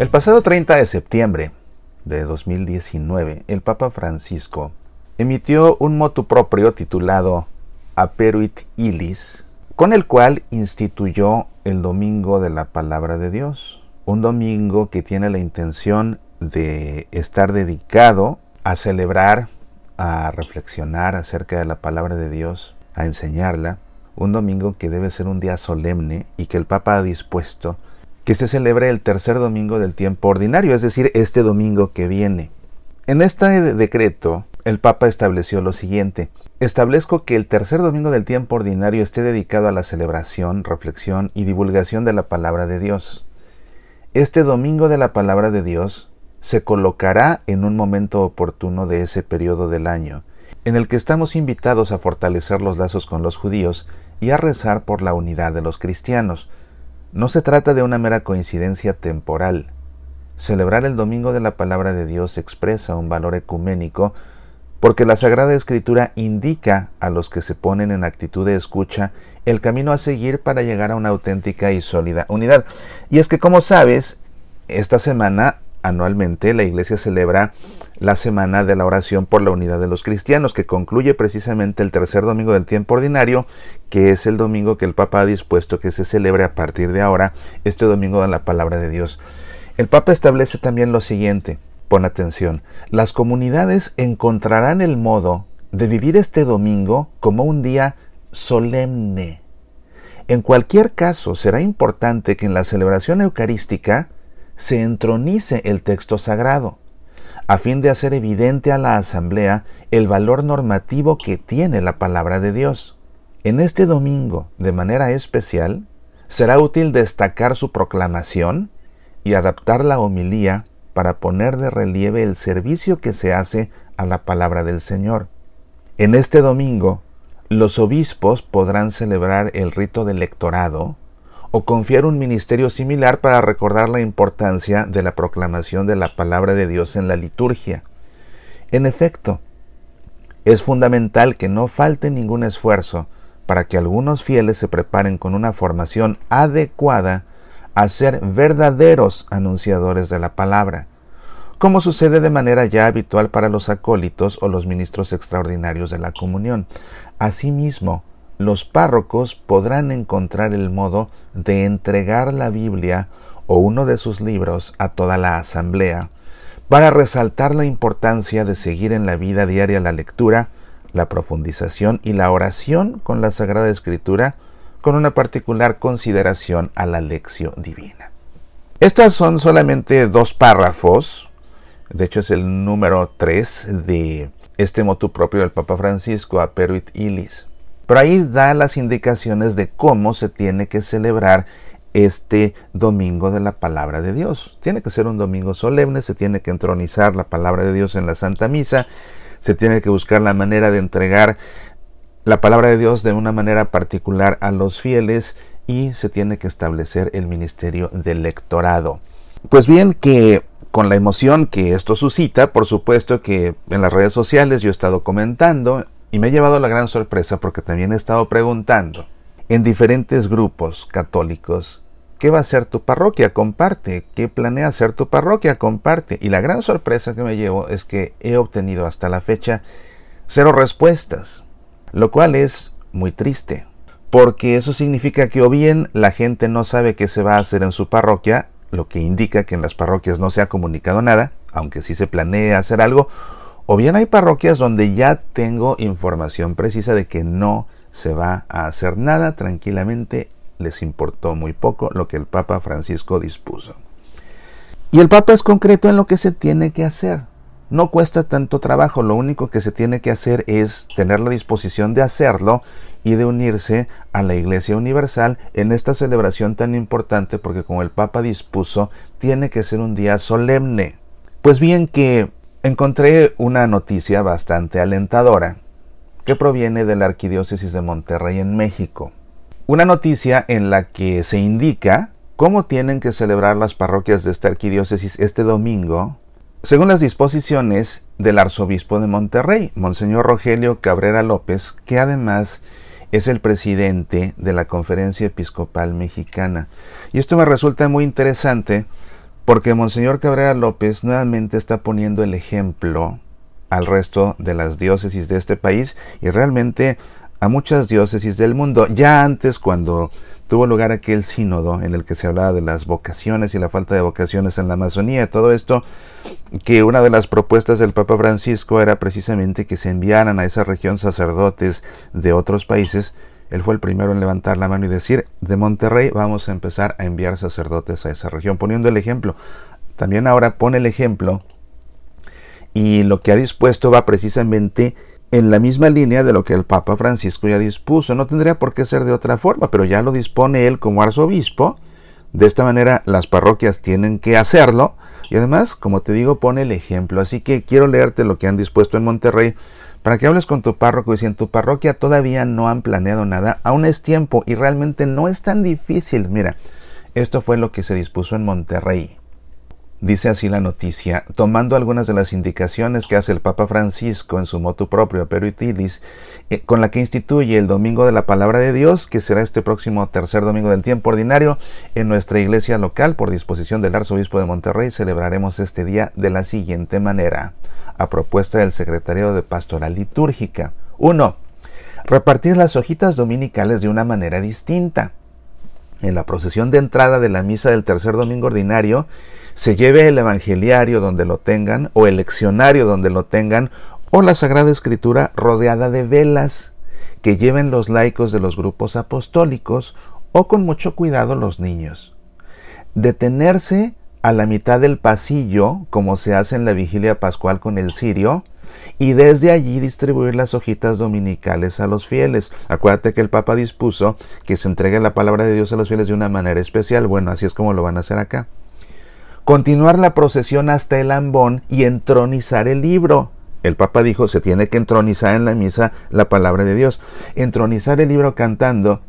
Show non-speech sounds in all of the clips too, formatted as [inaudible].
El pasado 30 de septiembre de 2019, el Papa Francisco emitió un motu propio titulado Aperuit Ilis, con el cual instituyó el Domingo de la Palabra de Dios, un domingo que tiene la intención de estar dedicado a celebrar, a reflexionar acerca de la palabra de Dios, a enseñarla, un domingo que debe ser un día solemne y que el Papa ha dispuesto que se celebre el tercer domingo del tiempo ordinario, es decir, este domingo que viene. En este decreto, el Papa estableció lo siguiente. Establezco que el tercer domingo del tiempo ordinario esté dedicado a la celebración, reflexión y divulgación de la palabra de Dios. Este domingo de la palabra de Dios se colocará en un momento oportuno de ese periodo del año, en el que estamos invitados a fortalecer los lazos con los judíos y a rezar por la unidad de los cristianos, no se trata de una mera coincidencia temporal. Celebrar el Domingo de la Palabra de Dios expresa un valor ecuménico porque la Sagrada Escritura indica a los que se ponen en actitud de escucha el camino a seguir para llegar a una auténtica y sólida unidad. Y es que, como sabes, esta semana anualmente la Iglesia celebra la Semana de la Oración por la Unidad de los Cristianos, que concluye precisamente el tercer domingo del tiempo ordinario, que es el domingo que el Papa ha dispuesto que se celebre a partir de ahora, este domingo de la Palabra de Dios. El Papa establece también lo siguiente, pon atención, las comunidades encontrarán el modo de vivir este domingo como un día solemne. En cualquier caso, será importante que en la celebración eucarística se entronice el texto sagrado a fin de hacer evidente a la asamblea el valor normativo que tiene la palabra de Dios. En este domingo, de manera especial, será útil destacar su proclamación y adaptar la homilía para poner de relieve el servicio que se hace a la palabra del Señor. En este domingo, los obispos podrán celebrar el rito del lectorado, o confiar un ministerio similar para recordar la importancia de la proclamación de la palabra de Dios en la liturgia. En efecto, es fundamental que no falte ningún esfuerzo para que algunos fieles se preparen con una formación adecuada a ser verdaderos anunciadores de la palabra, como sucede de manera ya habitual para los acólitos o los ministros extraordinarios de la comunión. Asimismo, los párrocos podrán encontrar el modo de entregar la Biblia o uno de sus libros a toda la asamblea, para resaltar la importancia de seguir en la vida diaria la lectura, la profundización y la oración con la Sagrada Escritura, con una particular consideración a la lección divina. Estas son solamente dos párrafos, de hecho es el número 3 de este motu propio del Papa Francisco, Aperuit Ilis. Pero ahí da las indicaciones de cómo se tiene que celebrar este domingo de la palabra de Dios. Tiene que ser un domingo solemne, se tiene que entronizar la palabra de Dios en la Santa Misa, se tiene que buscar la manera de entregar la palabra de Dios de una manera particular a los fieles y se tiene que establecer el ministerio del lectorado. Pues bien que con la emoción que esto suscita, por supuesto que en las redes sociales yo he estado comentando y me he llevado la gran sorpresa porque también he estado preguntando en diferentes grupos católicos, ¿qué va a ser tu parroquia? Comparte. ¿Qué planea hacer tu parroquia? Comparte. Y la gran sorpresa que me llevo es que he obtenido hasta la fecha cero respuestas, lo cual es muy triste, porque eso significa que o bien la gente no sabe qué se va a hacer en su parroquia, lo que indica que en las parroquias no se ha comunicado nada, aunque sí se planea hacer algo, o bien hay parroquias donde ya tengo información precisa de que no se va a hacer nada, tranquilamente les importó muy poco lo que el Papa Francisco dispuso. Y el Papa es concreto en lo que se tiene que hacer. No cuesta tanto trabajo, lo único que se tiene que hacer es tener la disposición de hacerlo y de unirse a la Iglesia Universal en esta celebración tan importante porque como el Papa dispuso, tiene que ser un día solemne. Pues bien que encontré una noticia bastante alentadora que proviene de la Arquidiócesis de Monterrey en México. Una noticia en la que se indica cómo tienen que celebrar las parroquias de esta arquidiócesis este domingo, según las disposiciones del arzobispo de Monterrey, Monseñor Rogelio Cabrera López, que además es el presidente de la Conferencia Episcopal Mexicana. Y esto me resulta muy interesante porque Monseñor Cabrera López nuevamente está poniendo el ejemplo al resto de las diócesis de este país y realmente a muchas diócesis del mundo. Ya antes, cuando tuvo lugar aquel sínodo en el que se hablaba de las vocaciones y la falta de vocaciones en la Amazonía, todo esto, que una de las propuestas del Papa Francisco era precisamente que se enviaran a esa región sacerdotes de otros países, él fue el primero en levantar la mano y decir, de Monterrey vamos a empezar a enviar sacerdotes a esa región, poniendo el ejemplo. También ahora pone el ejemplo y lo que ha dispuesto va precisamente en la misma línea de lo que el Papa Francisco ya dispuso. No tendría por qué ser de otra forma, pero ya lo dispone él como arzobispo. De esta manera las parroquias tienen que hacerlo. Y además, como te digo, pone el ejemplo. Así que quiero leerte lo que han dispuesto en Monterrey para que hables con tu párroco y si en tu parroquia todavía no han planeado nada, aún es tiempo y realmente no es tan difícil. Mira, esto fue lo que se dispuso en Monterrey. Dice así la noticia, tomando algunas de las indicaciones que hace el Papa Francisco en su motu propio Perutilis, eh, con la que instituye el Domingo de la Palabra de Dios, que será este próximo tercer domingo del tiempo ordinario, en nuestra iglesia local, por disposición del Arzobispo de Monterrey, celebraremos este día de la siguiente manera, a propuesta del Secretario de Pastoral Litúrgica. 1. Repartir las hojitas dominicales de una manera distinta. En la procesión de entrada de la misa del tercer domingo ordinario, se lleve el evangeliario donde lo tengan, o el leccionario donde lo tengan, o la Sagrada Escritura rodeada de velas que lleven los laicos de los grupos apostólicos o con mucho cuidado los niños. Detenerse a la mitad del pasillo, como se hace en la vigilia pascual con el cirio, y desde allí distribuir las hojitas dominicales a los fieles. Acuérdate que el Papa dispuso que se entregue la palabra de Dios a los fieles de una manera especial. Bueno, así es como lo van a hacer acá continuar la procesión hasta el ambón y entronizar el libro. El Papa dijo, se tiene que entronizar en la misa la palabra de Dios. Entronizar el libro cantando,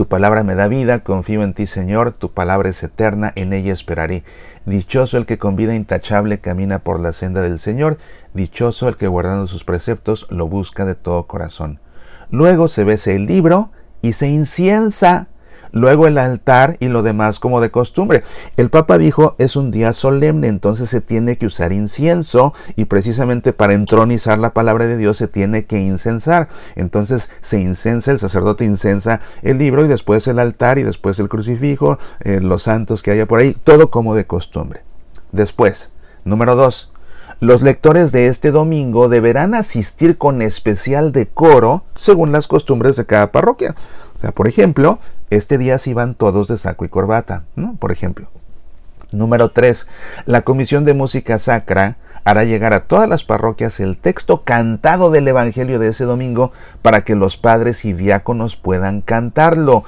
tu palabra me da vida, confío en ti Señor, tu palabra es eterna, en ella esperaré. Dichoso el que con vida intachable camina por la senda del Señor, dichoso el que guardando sus preceptos lo busca de todo corazón. Luego se besa el libro y se inciensa luego el altar y lo demás como de costumbre. El Papa dijo es un día solemne, entonces se tiene que usar incienso y precisamente para entronizar la palabra de Dios se tiene que incensar. Entonces se incensa, el sacerdote incensa el libro y después el altar y después el crucifijo, eh, los santos que haya por ahí, todo como de costumbre. Después, número dos, los lectores de este domingo deberán asistir con especial decoro según las costumbres de cada parroquia. O sea, por ejemplo, este día sí van todos de saco y corbata, ¿no? Por ejemplo. Número 3. La Comisión de Música Sacra hará llegar a todas las parroquias el texto cantado del Evangelio de ese domingo para que los padres y diáconos puedan cantarlo.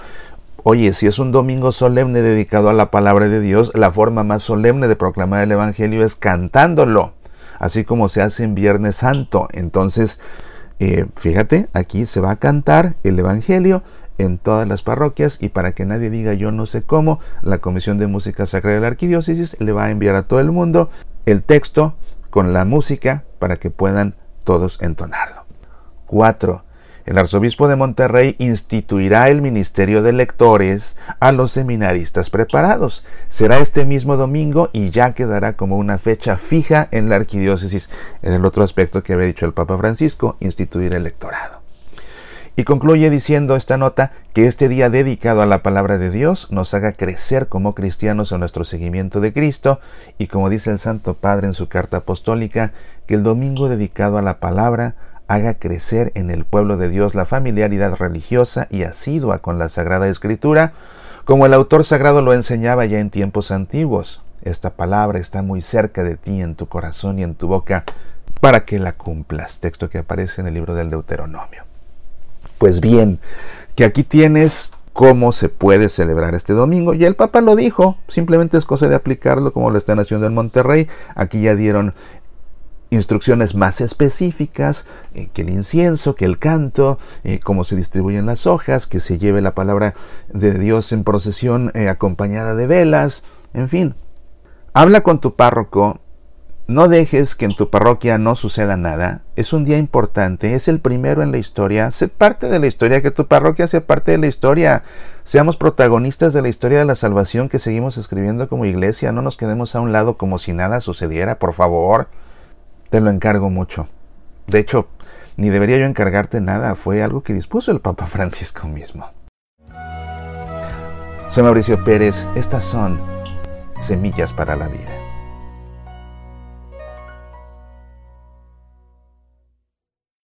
Oye, si es un domingo solemne dedicado a la palabra de Dios, la forma más solemne de proclamar el Evangelio es cantándolo, así como se hace en Viernes Santo. Entonces, eh, fíjate, aquí se va a cantar el Evangelio en todas las parroquias y para que nadie diga yo no sé cómo, la Comisión de Música Sacra de la Arquidiócesis le va a enviar a todo el mundo el texto con la música para que puedan todos entonarlo. 4. El arzobispo de Monterrey instituirá el ministerio de lectores a los seminaristas preparados. Será este mismo domingo y ya quedará como una fecha fija en la arquidiócesis. En el otro aspecto que había dicho el Papa Francisco, instituir el lectorado. Y concluye diciendo esta nota que este día dedicado a la palabra de Dios nos haga crecer como cristianos en nuestro seguimiento de Cristo y como dice el Santo Padre en su carta apostólica, que el domingo dedicado a la palabra haga crecer en el pueblo de Dios la familiaridad religiosa y asidua con la Sagrada Escritura, como el autor sagrado lo enseñaba ya en tiempos antiguos. Esta palabra está muy cerca de ti, en tu corazón y en tu boca, para que la cumplas. Texto que aparece en el libro del Deuteronomio. Pues bien, que aquí tienes cómo se puede celebrar este domingo. Y el Papa lo dijo, simplemente es cosa de aplicarlo como lo están haciendo en Monterrey. Aquí ya dieron instrucciones más específicas, eh, que el incienso, que el canto, eh, cómo se distribuyen las hojas, que se lleve la palabra de Dios en procesión eh, acompañada de velas, en fin. Habla con tu párroco no dejes que en tu parroquia no suceda nada. Es un día importante, es el primero en la historia. Sé parte de la historia, que tu parroquia sea parte de la historia. Seamos protagonistas de la historia de la salvación que seguimos escribiendo como iglesia. No nos quedemos a un lado como si nada sucediera, por favor. Te lo encargo mucho. De hecho, ni debería yo encargarte nada. Fue algo que dispuso el Papa [laughs] Francisco mismo. Soy Mauricio Pérez. Estas son Semillas para la Vida.